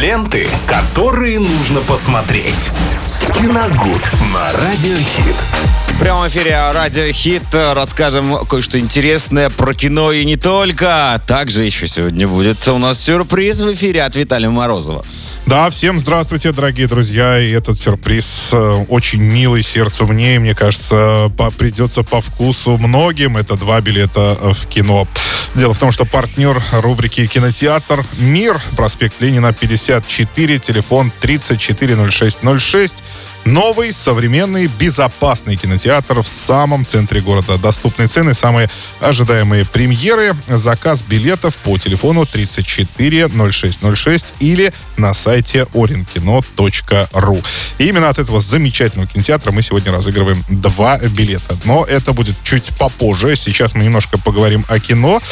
Ленты, которые нужно посмотреть. Киногуд на Радиохит. В прямом эфире Радио расскажем кое-что интересное про кино и не только. Также еще сегодня будет у нас сюрприз в эфире от Виталия Морозова. Да, всем здравствуйте, дорогие друзья. И этот сюрприз э, очень милый сердцу мне. И, мне кажется, по, придется по вкусу многим. Это два билета э, в кино. Дело в том, что партнер рубрики «Кинотеатр Мир», проспект Ленина, 54, телефон 340606. Новый, современный, безопасный кинотеатр в самом центре города. Доступные цены, самые ожидаемые премьеры. Заказ билетов по телефону 340606 или на сайте orinkino.ru. И именно от этого замечательного кинотеатра мы сегодня разыгрываем два билета. Но это будет чуть попозже. Сейчас мы немножко поговорим о кино.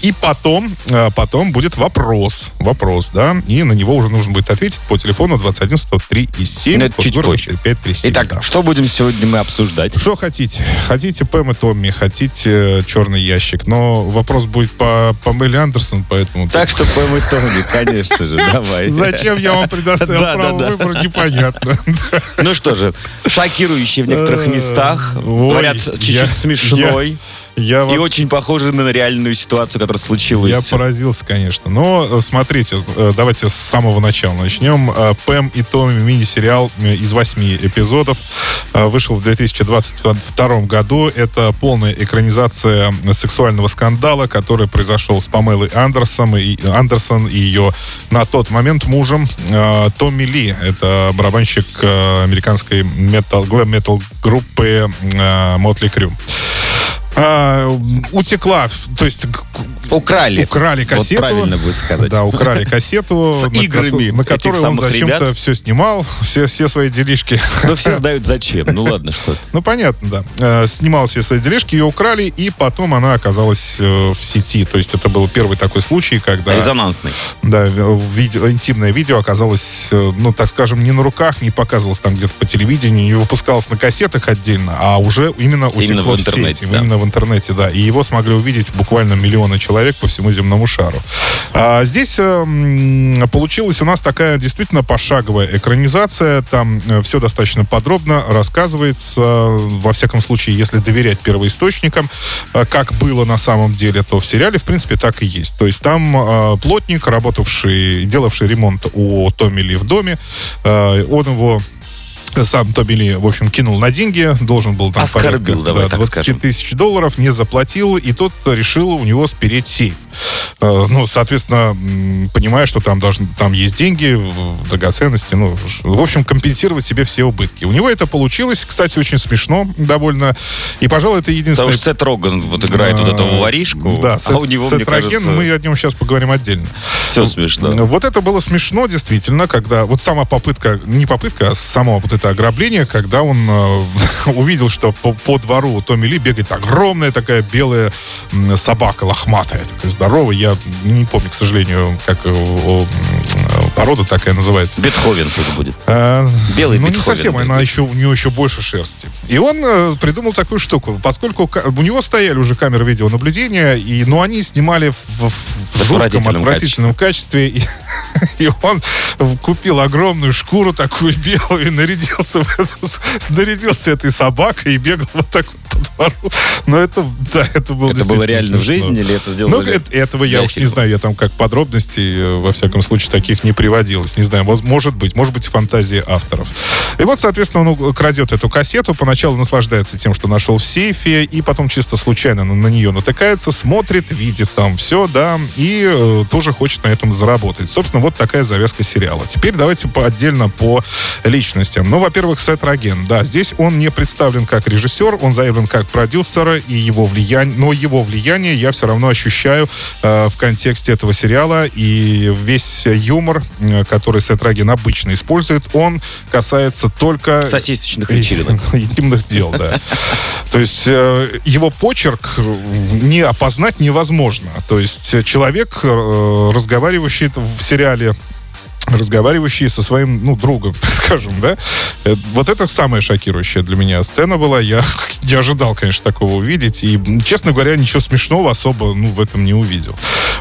И потом, э, потом будет вопрос. Вопрос, да. И на него уже нужно будет ответить по телефону 21 103 и 7. Но это чуть позже. 537. Итак, да. что будем сегодня мы обсуждать? Что хотите? Хотите Пэм и Томми, хотите черный ящик. Но вопрос будет по Памеле Андерсон, поэтому... Так что Пэм и Томми, конечно же, давай. Зачем я вам предоставил право выбора, непонятно. Ну что же, шокирующий в некоторых Э, местах, говорят, чуть-чуть смешной. Я И вот- очень похожий на реальную ситуацию, которая случилась. Я поразился, конечно. Но э, смотрите, э, давайте с самого начала начнем. Э, Пэм и Томми мини-сериал из восьми эпизодов вышел в 2022 году. Это полная экранизация сексуального скандала, который произошел с Памелой Андерсон и, Андерсон и ее на тот момент мужем Томми Ли. Это барабанщик американской метал, глэм-метал группы Мотли Крю. А, утекла, то есть Украли. Украли Вот кассету. правильно будет сказать. Да, украли кассету, С на играми на которой он зачем-то все снимал, все, все свои делишки. Но все знают зачем. Ну ладно, что. Ну, понятно, да. Э, Снимала все свои делишки, ее украли, и потом она оказалась э, в сети. То есть это был первый такой случай, когда... Резонансный. Да, видео, интимное видео оказалось, э, ну, так скажем, не на руках, не показывалось там где-то по телевидению, не выпускалось на кассетах отдельно, а уже именно утекло Именно в в интернете, сети, да. именно в интернете, да. И его смогли увидеть буквально миллионы человек по всему земному шару. А здесь э, получилась у нас такая действительно пошаговая экранизация. Там все достаточно подробно рассказывается. Во всяком случае, если доверять первоисточникам, э, как было на самом деле, то в сериале, в принципе, так и есть. То есть там э, плотник, работавший, делавший ремонт у Томми Ли в доме, э, он его сам Томми Ли, в общем, кинул на деньги, должен был там Оскорбил, порядка, давай да, так 20 скажем. тысяч долларов, не заплатил, и тот решил у него спереть сейф. Э, Ну, соответственно, понимая, что там, должны, там есть деньги, драгоценности, ну, в общем, компенсировать себе все убытки. У него это получилось, кстати, очень смешно довольно, и, пожалуй, это Потому единственное... что Сет Роган вот играет вот этого воришку, Да, а у него, мне Сет Роген, кажется, мы о нем сейчас поговорим отдельно. все смешно. Вот это было смешно, действительно, когда вот сама попытка, не попытка, а само вот это ограбление, когда он э, увидел, что по, по двору Томми Ли бегает огромная такая белая собака, лохматая, такая здоровая. Я не помню, к сожалению, как э, порода такая называется. Бетховен тут будет. А, Белый Ну, не Бетховен совсем, будет. она еще, у нее еще больше шерсти. И он э, придумал такую штуку. Поскольку у него стояли уже камеры видеонаблюдения, и, но они снимали в, в- в жутком, Отвратительном отвратительном качестве. И, и он купил огромную шкуру такую белую и нарядился, в эту нарядился этой собакой и бегал вот так вот по двору. Но это, да, это было Это было реально в смешно. жизни или это Ну, сделали? это- этого я уж не знаю, я там как подробностей, э, во всяком случае, таких не приводилось. Не знаю, может быть, может быть, фантазия авторов. И вот, соответственно, он крадет эту кассету, поначалу наслаждается тем, что нашел в сейфе, и потом чисто случайно на, на нее натыкается, смотрит, видит там все, да, и э, тоже хочет на этом заработать. Собственно, вот такая завязка сериала. Теперь давайте по, отдельно по личностям. Ну, во-первых, Сет Роген. Да, здесь он не представлен как режиссер, он заявлен как продюсер, и его влияние, но его влияние я все равно ощущаю э, в контексте этого сериала, и весь юмор, э, который Сет Роген обычно использует, он касается только... Сосисочных вечеринок. Интимных дел, да. То есть э, его почерк не опознать невозможно. То есть человек, э, разговаривающий в сериале разговаривающий со своим, ну, другом, скажем, да. Э, Вот это самая шокирующая для меня сцена была. Я не ожидал, конечно, такого увидеть. И, честно говоря, ничего смешного особо, ну, в этом не увидел.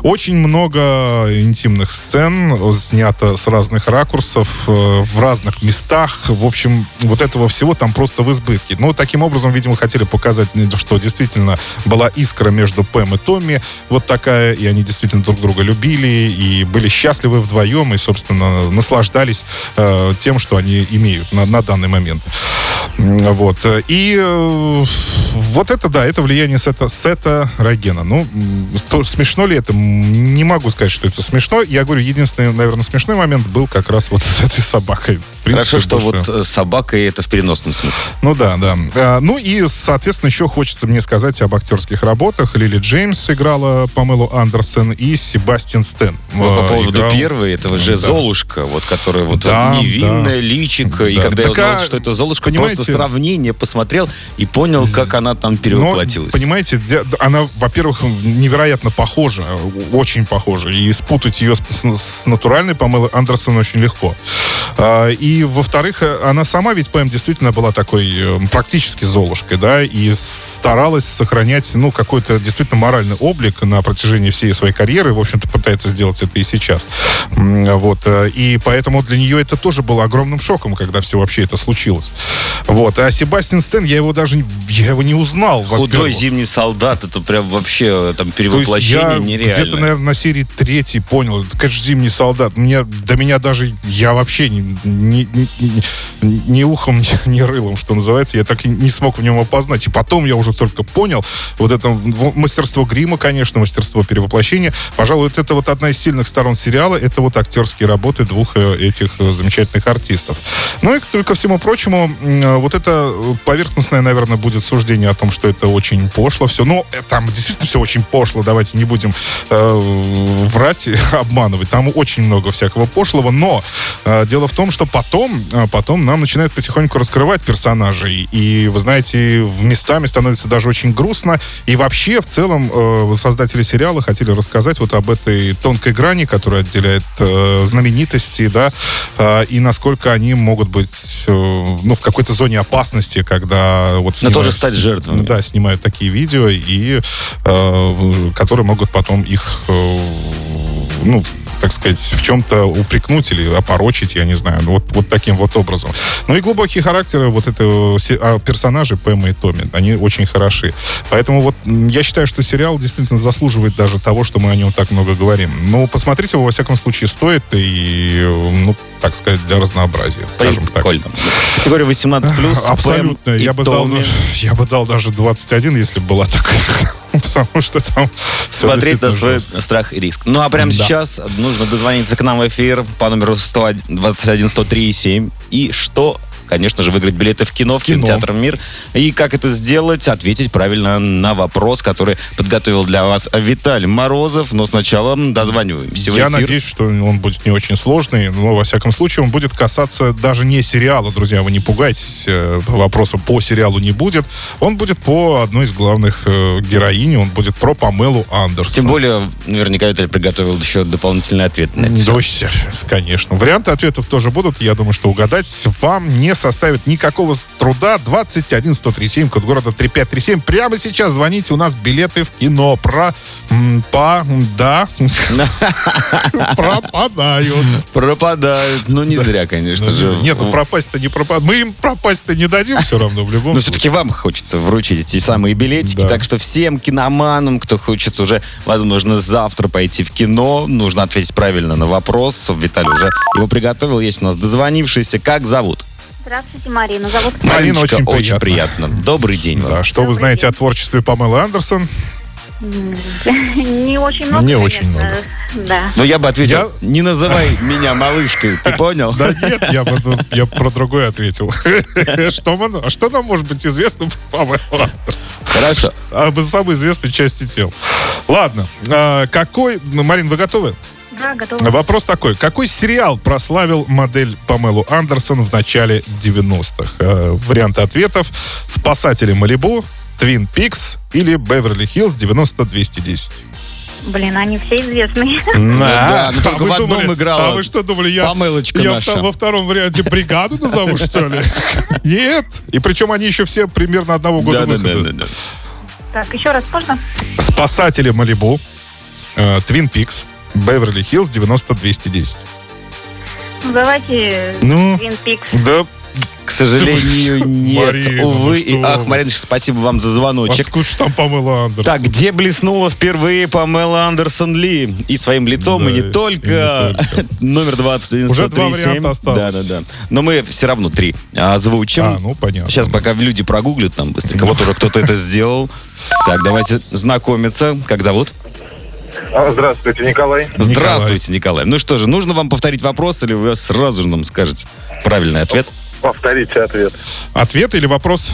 Очень много интимных сцен снято с разных ракурсов, э, в разных местах. В общем, вот этого всего там просто в избытке. Ну, таким образом, видимо, хотели показать, что действительно была искра между Пэм и Томми вот такая, и они действительно друг друга любили, и были счастливы вдвоем, и, собственно, наслаждались э, тем, что они имеют на, на данный момент. Вот. И э, вот это, да, это влияние сета, сета Рогена. Ну, то, смешно ли это? Не могу сказать, что это смешно. Я говорю, единственный, наверное, смешной момент был как раз вот с этой собакой. Принципе, Хорошо, что больше- вот э, собака и это в переносном смысле. ну да, да. А, ну и, соответственно, еще хочется мне сказать об актерских работах. Лили Джеймс играла Памелу Андерсон и Себастьян Стэн. Вот по э, поводу играл- первой, этого же Да. Золушка, вот которая вот Да, невинная, да. личико. И Да. когда я Так, узнал, а, что это Золушка, понимаете- просто сравнение посмотрел и понял, как она там перевоплотилась. Но, понимаете, она, во-первых, невероятно похожа, очень похожа. И спутать ее с, с- натуральной Памелой Андерсон очень легко. А, И, во-вторых, э, она сама ведь, Пэм, действительно была такой э, практически Золушкой, да, и старалась сохранять, ну, какой-то действительно моральный облик на протяжении всей своей карьеры, в общем-то, пытается сделать это и сейчас. Вот. э, И поэтому для нее это тоже было огромным шоком, когда все вообще это случилось. Вот. А Себастьян Стэн, я его даже, я его не узнал. Худой зимний солдат, это прям вообще э, там перевоплощение нереально. где-то, наверное, на серии третьей понял, это, конечно, зимний солдат. Мне, до меня даже, я вообще не, не, не- ни ухом, ни, ни рылом, что называется, я так и не смог в нем опознать. И потом я уже только понял, вот это мастерство грима, конечно, мастерство перевоплощения. Пожалуй, это вот одна из сильных сторон сериала, это вот актерские работы двух э, этих э, замечательных артистов. Ну и к- ко всему прочему, э, вот это поверхностное, наверное, будет суждение о том, что это очень пошло все. Ну, э, там действительно все очень пошло, давайте не будем э, врать обманывать. Там очень много всякого пошлого, но э, дело в том, что потом, э, потом нам начинают потихоньку раскрывать персонажей. И, вы знаете, в местами становится даже очень грустно. И вообще, в целом, э, создатели сериала хотели рассказать вот об этой тонкой грани, которая отделяет э, знаменитости, да, э, и насколько они могут быть, э, ну, в какой-то зоне опасности, когда вот Но тоже снимают- стать жертвами. Да, снимают такие видео, и э, которые могут потом их, э, ну, так сказать, в чем-то упрекнуть или опорочить, я не знаю, ну, вот, вот таким вот образом. Ну и глубокие характеры вот этого а, персонажей Пэма и Томми, они очень хороши. Поэтому вот я считаю, что сериал действительно заслуживает даже того, что мы о нем так много говорим. Ну, посмотреть его, во всяком случае, стоит, и, ну, так сказать, для разнообразия, скажем так. Прикольно. Категория 18 плюс. Абсолютно. Я бы, дал, я бы дал даже 21, если бы была такая. Потому что там... Смотреть на свой жестко. страх и риск. Ну а прямо Да. сейчас нужно дозвониться к нам в эфир по номеру 121 103 7 и что конечно же, выиграть билеты в кино, в, В кино. кинотеатр «Мир». И как это сделать? Ответить правильно на вопрос, который подготовил для вас Виталий Морозов. Но сначала дозваниваемся Я надеюсь, что он будет не очень сложный, но, во всяком случае, он будет касаться даже не сериала, друзья, вы не пугайтесь, э, вопроса по сериалу не будет. Он будет по одной из главных э, героинь, он будет про Памелу Андерсон. Тем более, наверняка Виталий приготовил еще дополнительный ответ на это. Ось, конечно. Варианты ответов тоже будут. Я думаю, что угадать вам не составит никакого труда. 21 137, код города 3537. Прямо сейчас звоните. У нас билеты в кино про... По... Да. Пропадают. Пропадают. Ну, не зря, конечно же. Нет, ну пропасть-то не пропадают. Мы им пропасть-то не дадим все равно в любом Но случае. все-таки вам хочется вручить эти самые билетики. Так что всем киноманам, кто хочет уже, возможно, завтра пойти в кино, нужно ответить правильно на вопрос. Виталий уже его приготовил. Есть у нас дозвонившийся. Как зовут? Здравствуйте, Марина. Зовут Марина, Мариночка, очень приятно. Добрый день вам. Да, что вы Добрый знаете день. о творчестве Памелы Андерсон? не очень много. Не очень конечно. Да. Но я бы ответил, Я- не называй меня малышкой, ты понял? Да нет, я, бы, ну, я про другое ответил. Что, мы- а что нам может быть известно про Памелу Андерсон? Хорошо. Об самой известной части тел. Ладно. а, какой... ну, Марин, вы готовы? Да, готова. Вопрос такой. Какой сериал прославил модель Памелу Андерсон в начале 90-х? Э, варианты ответов. «Спасатели Малибу», «Твин Пикс» или «Беверли Хиллз 90-210». Блин, они все известные. да, но А только вы в одном думали- играла А вы что думали, я, я наша. во втором варианте бригаду назову, что ли? Нет. И причем они еще все примерно одного года Да, да, да, выхода. да, да. Так, еще раз можно? Спасатели Малибу, э, Твин Пикс, Беверли Хиллз 90-210. Ну, давайте Ну, Twin Peaks. да, К сожалению, нет. Марина, ну Увы. что и ах. Мариночка, спасибо вам за звоночек. откуда там Памела Андерсон? Так, где блеснула впервые Памела Андерсон Ли? И своим лицом, Да, и не и только. не только. Номер 20 Уже два варианта осталось. Да, да, да. Но мы все равно три озвучим. А, ну, понятно. Сейчас пока люди прогуглят там быстренько. Вот уже кто-то это сделал. Так, давайте знакомиться. Как зовут? А, Здравствуйте, Николай. Здравствуйте, Николай. Ну что же, нужно вам повторить вопрос, или вы сразу же нам скажете правильный ответ? Повторите ответ. Ответ или вопрос?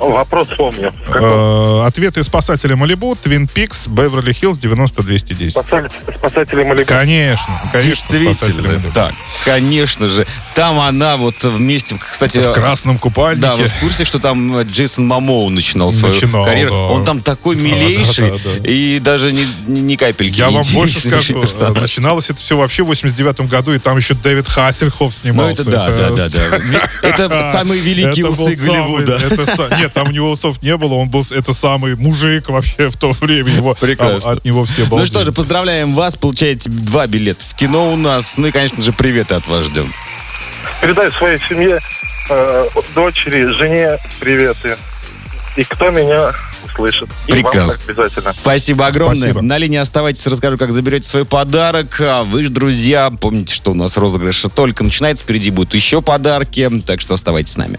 Вопрос помню. Э, Ответы спасателя Малибу, Твин Пикс, Беверли Хиллз 90-210. Спасали- Спасатели Малибу. Конечно, конечно, спасатели. Малибу. Так, конечно же. Там она вот вместе, кстати... В красном купальнике. Да, вы в курсе, что там э, Джейсон Мамоу начинал свою Начинал, карьеру? да. Он там такой Да, милейший да, да, да. и даже ни, ни капельки Я не вам больше скажу, персонаж. э, начиналось это все вообще в 89 году, и там еще Дэвид Хассельхоф Ну, снимался. это да, да, да, да. Это самые великие Это был усы самый- Голливуда. это Нет, там у него усов не было, он был, это самый мужик вообще в то время. Его, Прекрасно. От него все Ну балдели. что же, поздравляем вас, получаете два билета в кино у нас. Ну и, конечно же, приветы от вас ждем. Передай своей семье, э, дочери, жене приветы. И кто меня услышит. И вам Прекрасно. обязательно. Спасибо огромное. Спасибо. На линии оставайтесь, расскажу, как заберете свой подарок. А вы же, друзья, помните, что у нас розыгрыш только начинается, впереди будут еще подарки, так что оставайтесь с нами.